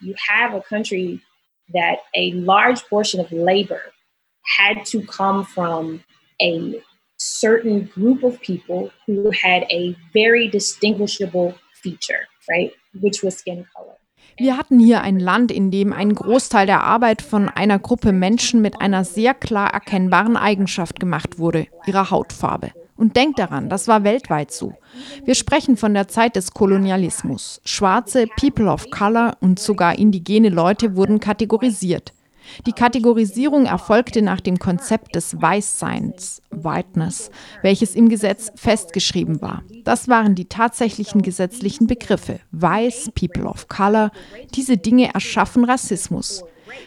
you have a country that a large portion of labor had to come from a certain group of people who had a very distinguishable feature, right, which was skin color. Wir hatten hier ein Land, in dem ein Großteil der Arbeit von einer Gruppe Menschen mit einer sehr klar erkennbaren Eigenschaft gemacht wurde, ihrer Hautfarbe. Und denkt daran, das war weltweit so. Wir sprechen von der Zeit des Kolonialismus. Schwarze, People of Color und sogar indigene Leute wurden kategorisiert. Die Kategorisierung erfolgte nach dem Konzept des Weißseins, Whiteness, welches im Gesetz festgeschrieben war. Das waren die tatsächlichen gesetzlichen Begriffe. Weiß, People of Color. Diese Dinge erschaffen Rassismus.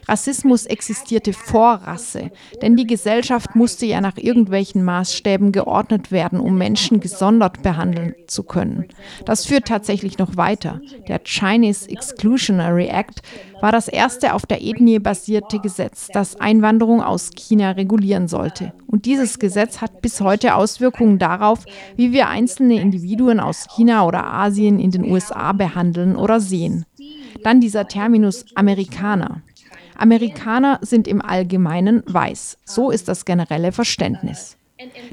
Rassismus existierte vor Rasse, denn die Gesellschaft musste ja nach irgendwelchen Maßstäben geordnet werden, um Menschen gesondert behandeln zu können. Das führt tatsächlich noch weiter. Der Chinese Exclusionary Act war das erste auf der Ethnie basierte Gesetz, das Einwanderung aus China regulieren sollte. Und dieses Gesetz hat bis heute Auswirkungen darauf, wie wir einzelne Individuen aus China oder Asien in den USA behandeln oder sehen. Dann dieser Terminus Amerikaner. Amerikaner sind im Allgemeinen weiß. So ist das generelle Verständnis.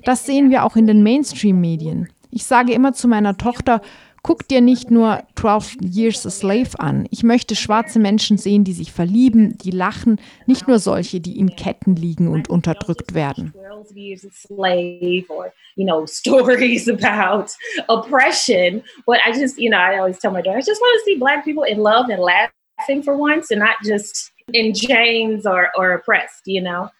Das sehen wir auch in den Mainstream-Medien. Ich sage immer zu meiner Tochter, guck dir nicht nur 12 Years a Slave an. Ich möchte schwarze Menschen sehen, die sich verlieben, die lachen, nicht nur solche, die in Ketten liegen und unterdrückt werden. stories about oppression. But I just, you know, I always tell my daughter, I just want to see black people in love and laughing for once and not just in chains or, or oppressed, you know.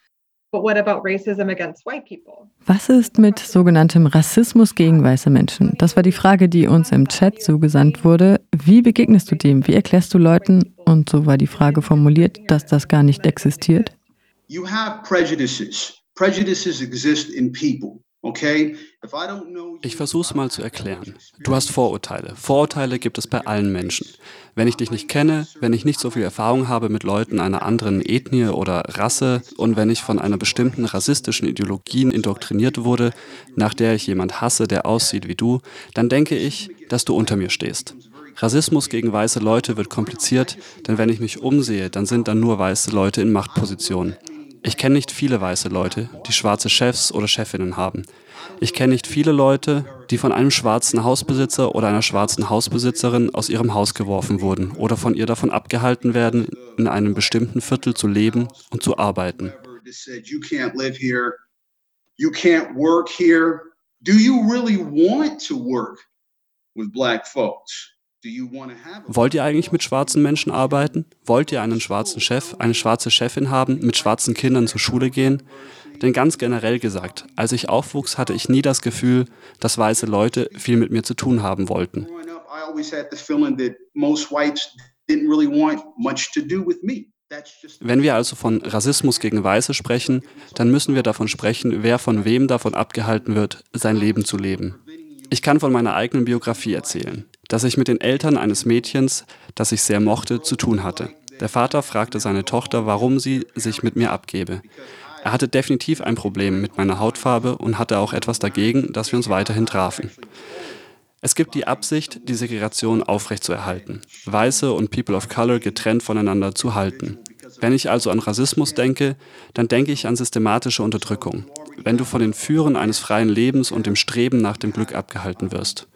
Was ist mit sogenanntem Rassismus gegen weiße Menschen? Das war die Frage, die uns im Chat zugesandt wurde. Wie begegnest du dem? Wie erklärst du Leuten, und so war die Frage formuliert, dass das gar nicht existiert? You have prejudices. Prejudices exist in people. Ich versuche es mal zu erklären. Du hast Vorurteile. Vorurteile gibt es bei allen Menschen. Wenn ich dich nicht kenne, wenn ich nicht so viel Erfahrung habe mit Leuten einer anderen Ethnie oder Rasse und wenn ich von einer bestimmten rassistischen Ideologie indoktriniert wurde, nach der ich jemand hasse, der aussieht wie du, dann denke ich, dass du unter mir stehst. Rassismus gegen weiße Leute wird kompliziert, denn wenn ich mich umsehe, dann sind dann nur weiße Leute in Machtpositionen. Ich kenne nicht viele weiße Leute, die schwarze Chefs oder Chefinnen haben. Ich kenne nicht viele Leute, die von einem schwarzen Hausbesitzer oder einer schwarzen Hausbesitzerin aus ihrem Haus geworfen wurden oder von ihr davon abgehalten werden, in einem bestimmten Viertel zu leben und zu arbeiten. You can't work here. Do you really want to work with black folks? Wollt ihr eigentlich mit schwarzen Menschen arbeiten? Wollt ihr einen schwarzen Chef, eine schwarze Chefin haben, mit schwarzen Kindern zur Schule gehen? Denn ganz generell gesagt, als ich aufwuchs, hatte ich nie das Gefühl, dass weiße Leute viel mit mir zu tun haben wollten. Wenn wir also von Rassismus gegen Weiße sprechen, dann müssen wir davon sprechen, wer von wem davon abgehalten wird, sein Leben zu leben. Ich kann von meiner eigenen Biografie erzählen, dass ich mit den Eltern eines Mädchens, das ich sehr mochte, zu tun hatte. Der Vater fragte seine Tochter, warum sie sich mit mir abgebe. Er hatte definitiv ein Problem mit meiner Hautfarbe und hatte auch etwas dagegen, dass wir uns weiterhin trafen. Es gibt die Absicht, die Segregation aufrechtzuerhalten, Weiße und People of Color getrennt voneinander zu halten. Wenn ich also an Rassismus denke, dann denke ich an systematische Unterdrückung, wenn du von den Führen eines freien Lebens und dem Streben nach dem Glück abgehalten wirst.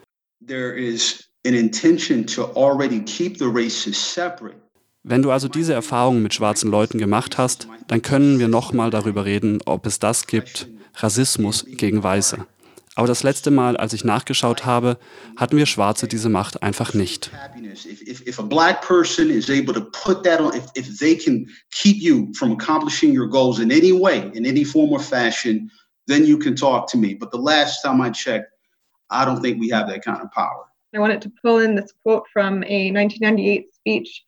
Wenn du also diese Erfahrungen mit schwarzen Leuten gemacht hast, dann können wir nochmal darüber reden, ob es das gibt, Rassismus gegen Weiße. Aber das letzte Mal, als ich nachgeschaut habe, hatten wir Schwarze diese Macht einfach nicht. Then you can talk to me. But the last time I checked, I don't think we have that kind of power. I wanted to pull in this quote from a 1998 speech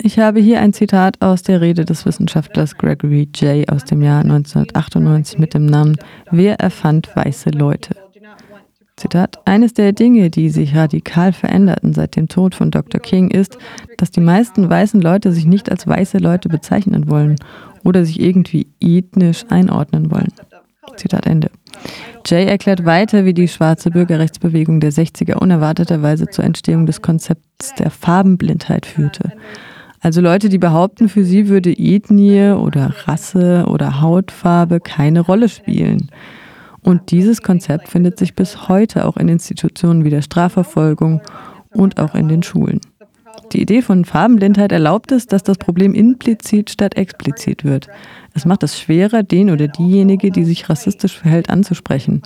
ich habe hier ein Zitat aus der Rede des Wissenschaftlers Gregory Jay aus dem Jahr 1998 mit dem Namen Wer erfand weiße Leute? Zitat, eines der Dinge, die sich radikal veränderten seit dem Tod von Dr. King, ist, dass die meisten weißen Leute sich nicht als weiße Leute bezeichnen wollen oder sich irgendwie ethnisch einordnen wollen. Zitat Ende. Jay erklärt weiter, wie die schwarze Bürgerrechtsbewegung der 60er unerwarteterweise zur Entstehung des Konzepts der Farbenblindheit führte. Also Leute, die behaupten, für sie würde Ethnie oder Rasse oder Hautfarbe keine Rolle spielen. Und dieses Konzept findet sich bis heute auch in Institutionen wie der Strafverfolgung und auch in den Schulen. Die Idee von Farbenblindheit erlaubt es, dass das Problem implizit statt explizit wird. Es macht es schwerer, den oder diejenige, die sich rassistisch verhält, anzusprechen.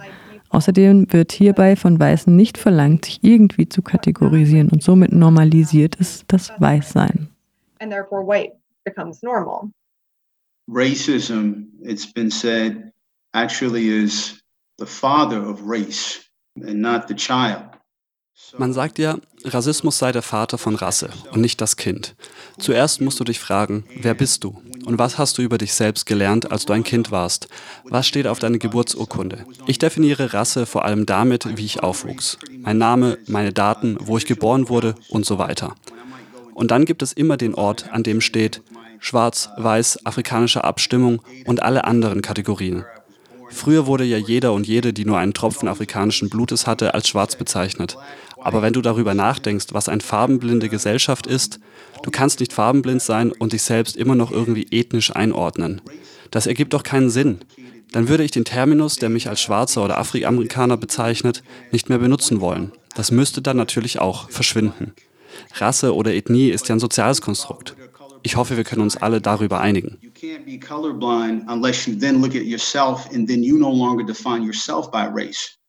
Außerdem wird hierbei von Weißen nicht verlangt, sich irgendwie zu kategorisieren und somit normalisiert es das Weißsein. And therefore white becomes normal. Racism, it's been said, actually is the father of race and not the child. Man sagt ja, Rassismus sei der Vater von Rasse und nicht das Kind. Zuerst musst du dich fragen, wer bist du? Und was hast du über dich selbst gelernt, als du ein Kind warst? Was steht auf deiner Geburtsurkunde? Ich definiere Rasse vor allem damit, wie ich aufwuchs. Mein Name, meine Daten, wo ich geboren wurde und so weiter. Und dann gibt es immer den Ort, an dem steht schwarz, weiß, afrikanische Abstimmung und alle anderen Kategorien. Früher wurde ja jeder und jede, die nur einen Tropfen afrikanischen Blutes hatte, als schwarz bezeichnet. Aber wenn du darüber nachdenkst, was eine farbenblinde Gesellschaft ist, du kannst nicht farbenblind sein und dich selbst immer noch irgendwie ethnisch einordnen. Das ergibt doch keinen Sinn. Dann würde ich den Terminus, der mich als Schwarzer oder Afroamerikaner bezeichnet, nicht mehr benutzen wollen. Das müsste dann natürlich auch verschwinden. Rasse oder Ethnie ist ja ein soziales Konstrukt. Ich hoffe, wir können uns alle darüber einigen.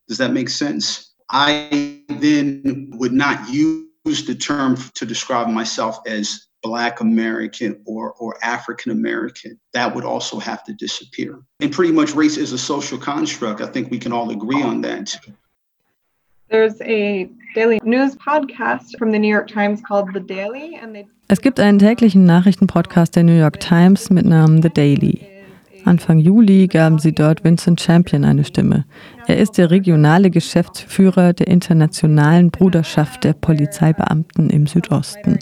Does that make sense? I then would not use the term to describe myself as Black American or, or African American. That would also have to disappear. And pretty much race is a social construct. I think we can all agree on that. There's a daily news podcast from the New York Times called The Daily. And they es gibt einen täglichen Nachrichtenpodcast der New York Times mit Namen The Daily. Anfang Juli gaben sie dort Vincent Champion eine Stimme. Er ist der regionale Geschäftsführer der Internationalen Bruderschaft der Polizeibeamten im Südosten.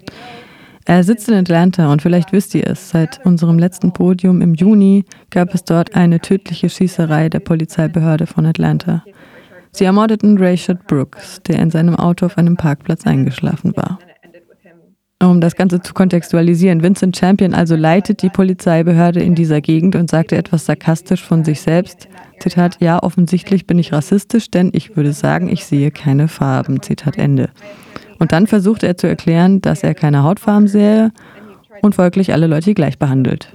Er sitzt in Atlanta und vielleicht wisst ihr es, seit unserem letzten Podium im Juni gab es dort eine tödliche Schießerei der Polizeibehörde von Atlanta. Sie ermordeten Rayshard Brooks, der in seinem Auto auf einem Parkplatz eingeschlafen war. Um das Ganze zu kontextualisieren, Vincent Champion also leitet die Polizeibehörde in dieser Gegend und sagte etwas sarkastisch von sich selbst. Zitat, ja, offensichtlich bin ich rassistisch, denn ich würde sagen, ich sehe keine Farben. Zitat Ende. Und dann versuchte er zu erklären, dass er keine Hautfarben sehe und folglich alle Leute gleich behandelt.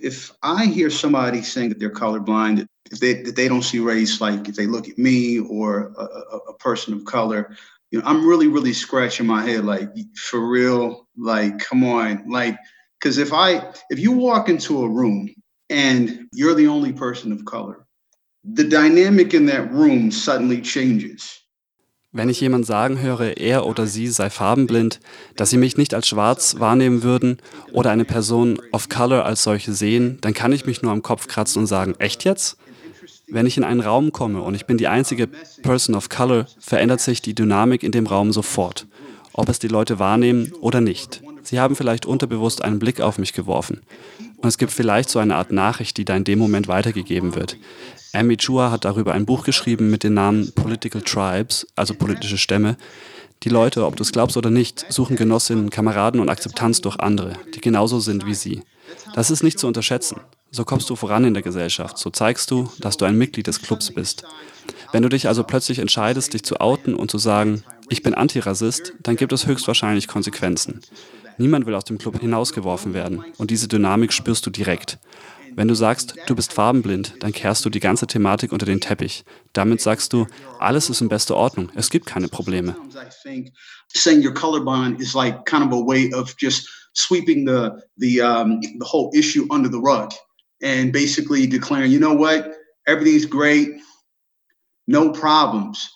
If I hear somebody saying that they're colorblind, if they, that they don't see race, like if they look at me or a, a, a person of color, you know, I'm really, really scratching my head, like for real, like come on, like because if I if you walk into a room and you're the only person of color, the dynamic in that room suddenly changes. Wenn ich jemand sagen höre, er oder sie sei farbenblind, dass sie mich nicht als schwarz wahrnehmen würden oder eine Person of color als solche sehen, dann kann ich mich nur am Kopf kratzen und sagen, echt jetzt? Wenn ich in einen Raum komme und ich bin die einzige Person of Color, verändert sich die Dynamik in dem Raum sofort, ob es die Leute wahrnehmen oder nicht. Sie haben vielleicht unterbewusst einen Blick auf mich geworfen. Und es gibt vielleicht so eine Art Nachricht, die da in dem Moment weitergegeben wird. Amy Chua hat darüber ein Buch geschrieben mit dem Namen Political Tribes, also politische Stämme. Die Leute, ob du es glaubst oder nicht, suchen Genossinnen, Kameraden und Akzeptanz durch andere, die genauso sind wie sie. Das ist nicht zu unterschätzen. So kommst du voran in der Gesellschaft. So zeigst du, dass du ein Mitglied des Clubs bist. Wenn du dich also plötzlich entscheidest, dich zu outen und zu sagen, ich bin Antirassist, dann gibt es höchstwahrscheinlich Konsequenzen. Niemand will aus dem Club hinausgeworfen werden. Und diese Dynamik spürst du direkt. Wenn du sagst, du bist farbenblind, dann kehrst du die ganze Thematik unter den Teppich. Damit sagst du, alles ist in bester Ordnung, es gibt keine Probleme. Saying you're colorblind is like kind of a way of just sweeping the the um, the whole issue under the rug. And basically declaring, you know what, everything's great, no problems.